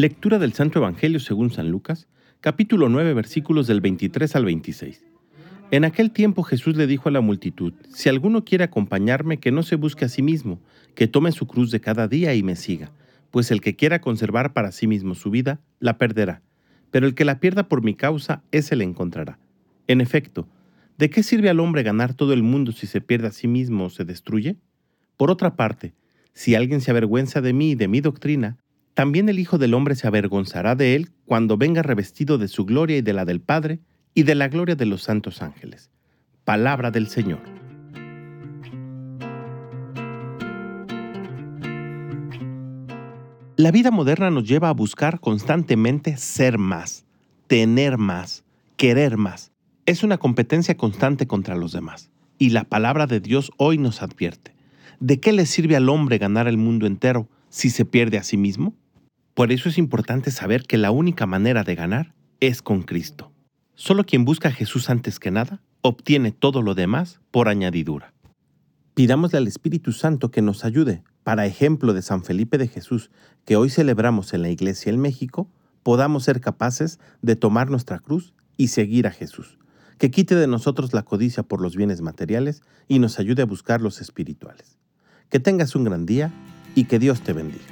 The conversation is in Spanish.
Lectura del Santo Evangelio según San Lucas, capítulo 9, versículos del 23 al 26. En aquel tiempo Jesús le dijo a la multitud, Si alguno quiere acompañarme, que no se busque a sí mismo, que tome su cruz de cada día y me siga, pues el que quiera conservar para sí mismo su vida, la perderá, pero el que la pierda por mi causa, ese la encontrará. En efecto, ¿de qué sirve al hombre ganar todo el mundo si se pierde a sí mismo o se destruye? Por otra parte, si alguien se avergüenza de mí y de mi doctrina, también el Hijo del Hombre se avergonzará de él cuando venga revestido de su gloria y de la del Padre y de la gloria de los santos ángeles. Palabra del Señor. La vida moderna nos lleva a buscar constantemente ser más, tener más, querer más. Es una competencia constante contra los demás. Y la palabra de Dios hoy nos advierte. ¿De qué le sirve al hombre ganar el mundo entero si se pierde a sí mismo? Por eso es importante saber que la única manera de ganar es con Cristo. Solo quien busca a Jesús antes que nada obtiene todo lo demás por añadidura. Pidámosle al Espíritu Santo que nos ayude, para ejemplo de San Felipe de Jesús, que hoy celebramos en la Iglesia en México, podamos ser capaces de tomar nuestra cruz y seguir a Jesús, que quite de nosotros la codicia por los bienes materiales y nos ayude a buscar los espirituales. Que tengas un gran día y que Dios te bendiga.